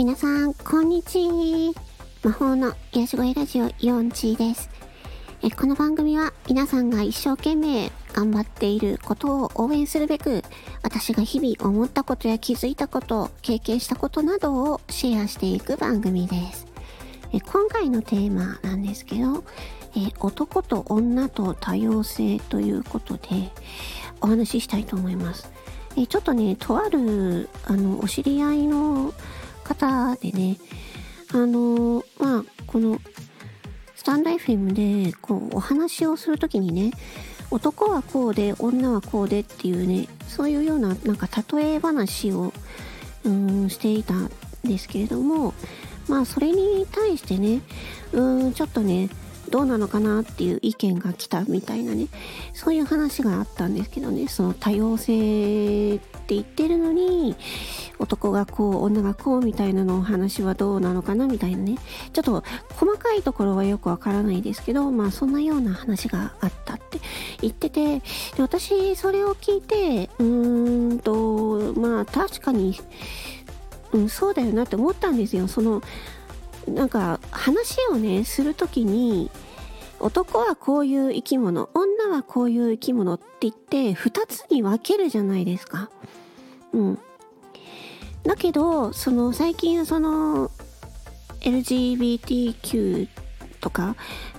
皆さん、こんにちは。魔法の癒し声ラジオ4チです。えこの番組は皆さんが一生懸命頑張っていることを応援するべく、私が日々思ったことや気づいたこと、経験したことなどをシェアしていく番組です。え今回のテーマなんですけど、え男と女と多様性ということでお話ししたいと思います。えちょっとね、とある、あの、お知り合いの方でね、あのまあ、この、スタンド FM で、こう、お話をするときにね、男はこうで、女はこうでっていうね、そういうような、なんか例え話を、うん、していたんですけれども、まあ、それに対してね、うん、ちょっとね、どうなのかなっていう意見が来たみたいなね。そういう話があったんですけどね。その多様性って言ってるのに男がこう女がこうみたいなのお話はどうなのかなみたいなね。ちょっと細かいところはよくわからないですけどまあそんなような話があったって言っててで私それを聞いてうーんとまあ確かに、うん、そうだよなって思ったんですよ。そのなんか話をねする時に男はこういう生き物女はこういう生き物って言って2つに分けるじゃないですか。うん。だけどその最近その LGBTQ とか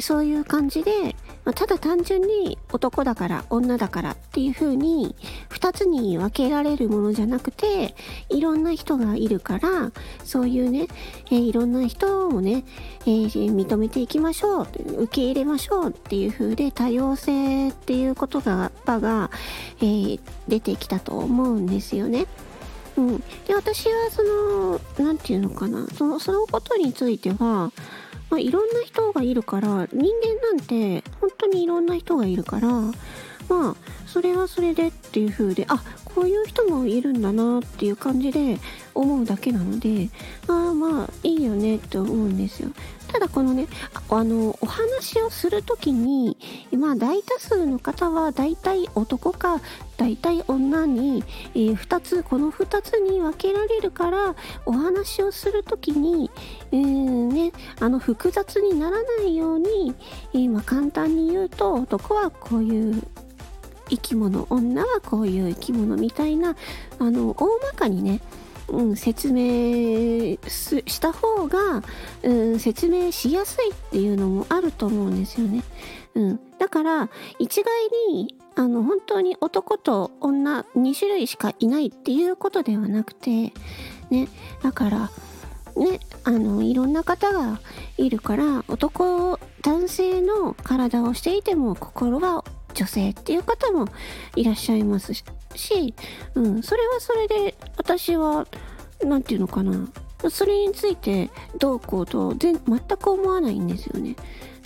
そういう感じでまあ、ただ単純に男だから女だからっていう風に2つに分けられるものじゃなくていろんな人がいるからそういうね、えー、いろんな人をね、えー、認めていきましょう受け入れましょうっていう風で多様性っていう言葉が、えー、出てきたと思うんですよね。うん、で私はその何て言うのかなそのそのことについてはまあ、いろんな人がいるから人間なんて本当にいろんな人がいるからまあそれはそれでっていう風であこういう人もいるんだなっていう感じで思うだけなのでああまあいいよねって思うんですよ。ただこのねあのお話をする時にまあ大多数の方は大体男か大体女に、えー、2つこの2つに分けられるからお話をする時に、えー、ね、あの複雑にならないように、えー、まあ、簡単に言うと男はこういう生き物女はこういう生き物みたいなあの大まかにねうん、説明した方が、うん、説明しやすいっていうのもあると思うんですよね。うん、だから一概にあの本当に男と女2種類しかいないっていうことではなくてねだからねあのいろんな方がいるから男男性の体をしていても心は女性っていう方もいらっしゃいますし、うん、それはそれで私は何て言うのかなそれについてどうこうと全全く思わないんですよね。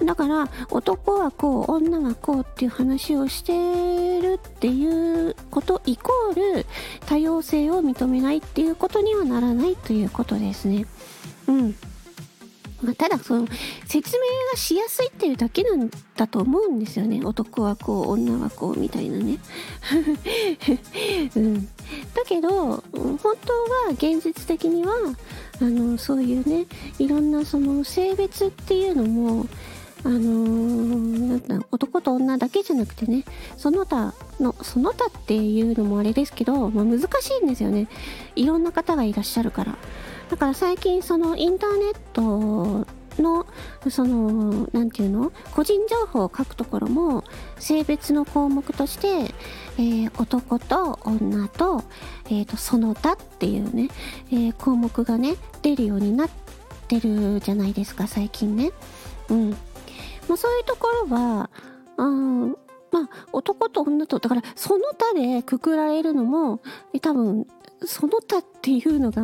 だから男はこう女はこうっていう話をしてるっていうことイコール多様性を認めないっていうことにはならないということですね。うん。まあ、ただその説明がしやすいっていうだけなんだと思うんですよね。男はこう女はこうみたいなね、うん、だけど本当は現実的にはあのそういうねいろんなその性別っていうのもあのー、なん男と女だけじゃなくてねその他のその他っていうのもあれですけど、まあ、難しいんですよね。いろんな方がいらっしゃるから。だから最近そのインターネットのその何て言うの個人情報を書くところも性別の項目として、えー、男と女と,、えーと、その他っていうね、えー、項目がね出るようになってるじゃないですか最近ね。うん。まあ、そういうところは、うん、まあ男と女とだからその他でくくられるのも多分その他っていうのが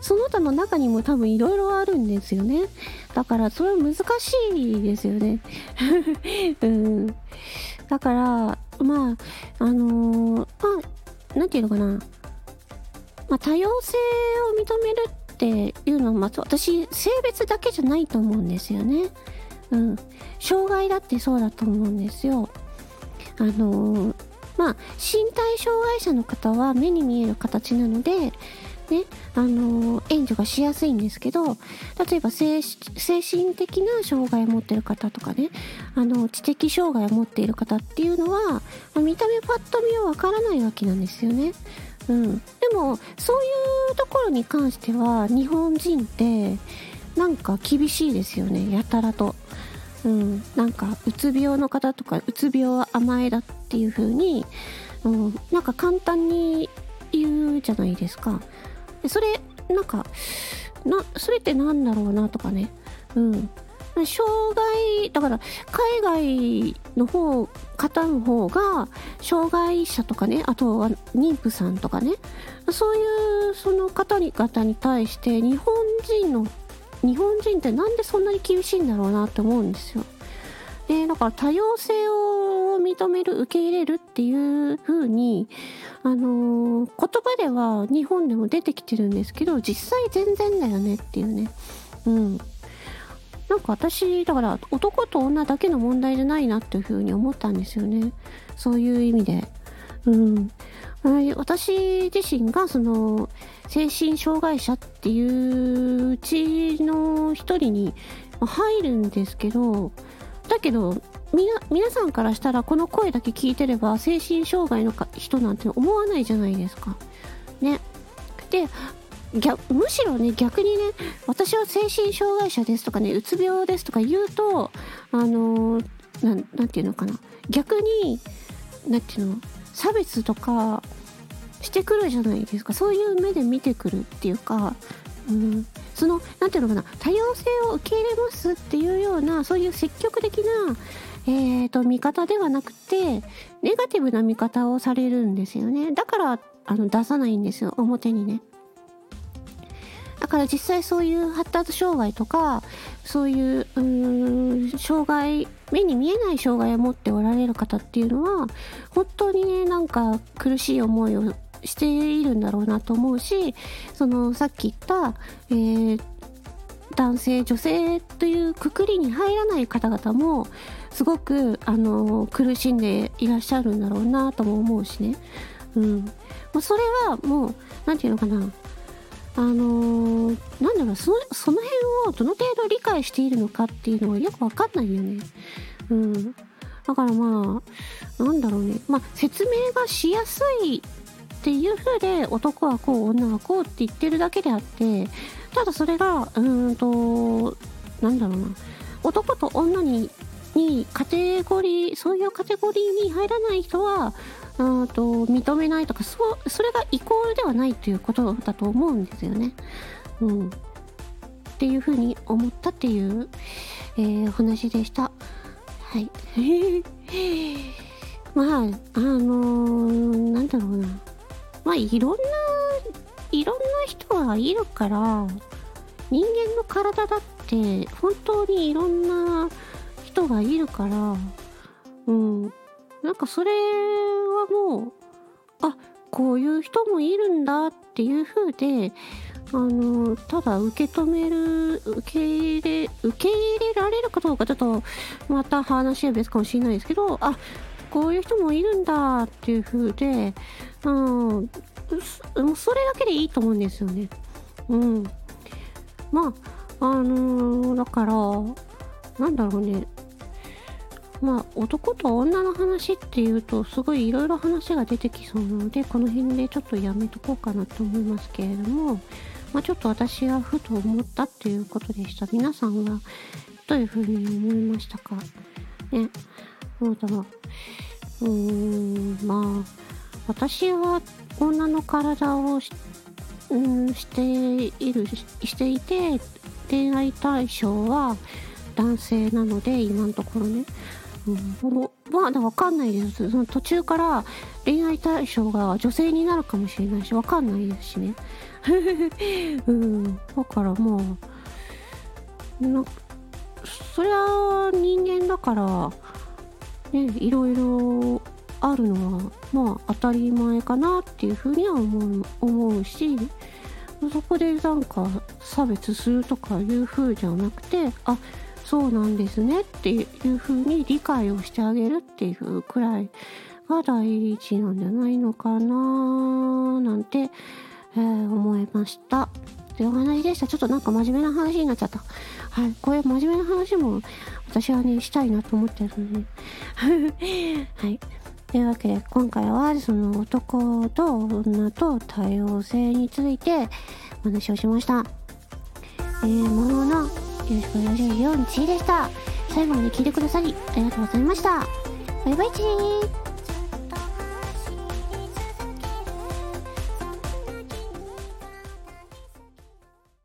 その他の中にも多分いろいろあるんですよね。だからそれは難しいですよね。うん。だからまああのー、まあ何て言うのかな。まあ多様性を認めるっていうのは、まあ、私性別だけじゃないと思うんですよね。うん。障害だってそうだと思うんですよ。あのーまあ、身体障害者の方は目に見える形なので、ね、あの援助がしやすいんですけど例えば精神的な障害を持ってる方とかねあの知的障害を持っている方っていうのは、ま、見た目パッと見はわからないわけなんですよね。うん、でもそういうところに関しては日本人ってなんか厳しいですよねやたらと。うん、なんかうつ病の方とかうつ病は甘えだっていう風に、うん、なんか簡単に言うじゃないですか。それなんかなそれってなんだろうなとかねうん障害だから海外の方方の方が障害者とかねあとは妊婦さんとかねそういうその方々に対して日本人の日本人ってなんでそんなに厳しいんだろうなって思うんですよ。でだから多様性を認める受け入れるっていう風にあのー、言葉では日本でも出てきてるんですけど実際全然だよねっていうね。うん。なんか私だから男と女だけの問題じゃないなっていう風に思ったんですよね。そういう意味で。うん。私自身がその精神障害者っていううちの一人に入るんですけどだけどみな皆さんからしたらこの声だけ聞いてれば精神障害の人なんて思わないじゃないですか。ね。でむしろね逆にね私は精神障害者ですとかねうつ病ですとか言うとあのー、ていうのかな逆になんていうの差別とかしてくるじゃないですかそういう目で見てくるっていうか、うん、その何ていうのかな多様性を受け入れますっていうようなそういう積極的なえーと、見方ではなくてネガティブな見方をされるんですよね。だからあの出さないんですよ表にね。だから実際そういう発達障害とかそういうう障害目に見えない障害を持っておられる方っていうのは本当にねなんか苦しい思いをしているんだろうなと思うしそのさっき言った、えー、男性女性というくくりに入らない方々もすごくあの苦しんでいらっしゃるんだろうなとも思うしね。うん。まあ、それはもう、何て言うのかな。あのー、なんだろうそ、その辺をどの程度理解しているのかっていうのはよくわかんないよね。うん。だからまあ、なんだろうね。まあ、説明がしやすいっていう風で男はこう、女はこうって言ってるだけであって、ただそれが、うーんと、なんだろうな。男と女ににカテゴリーそういうカテゴリーに入らない人はうんと認めないとかそそれがイコールではないということだと思うんですよね。うん、っていうふうに思ったっていう、えー、お話でした。はい。まあ、あのー、なんだろうな。まあ、いろんな、いろんな人はいるから、人間の体だって本当にいろんな人がいるから、うん。なんかそれはもう、あ、こういう人もいるんだっていう風で、あの、ただ受け止める、受け入れ、受け入れられるかどうかちょっと、また話は別かもしれないですけど、あ、こういう人もいるんだっていう風で、うん、それだけでいいと思うんですよね。うん。まあ、あのー、だから、なんだろうね。まあ男と女の話っていうとすごいいろいろ話が出てきそうなのでこの辺でちょっとやめとこうかなと思いますけれども、まあ、ちょっと私がふと思ったっていうことでした。皆さんはどういうふうに思いましたか？ね。そうだうーんまあ私は女の体をし,、うん、しているしていて恋愛対象は男性なので今のところねうん、まだわかんないです。その途中から恋愛対象が女性になるかもしれないし、わかんないですしね。うん、だからまあ、なそりゃ人間だから、ね、いろいろあるのは、まあ当たり前かなっていうふうには思う思うし、そこでなんか差別するとかいう風じゃなくて、あ、そうなんですねっていう風に理解をしてあげるっていうくらいが大事なんじゃないのかななんてえー、思いました。というお話でした。ちょっとなんか真面目な話になっちゃった。はい。こういう真面目な話も私はね、したいなと思ってるので。はい。というわけで、今回はその男と女と多様性についてお話をしました。えー、もののよろしくお願いします。4、1でした。最後まで聞いてくださりありがとうございました。バイバイチー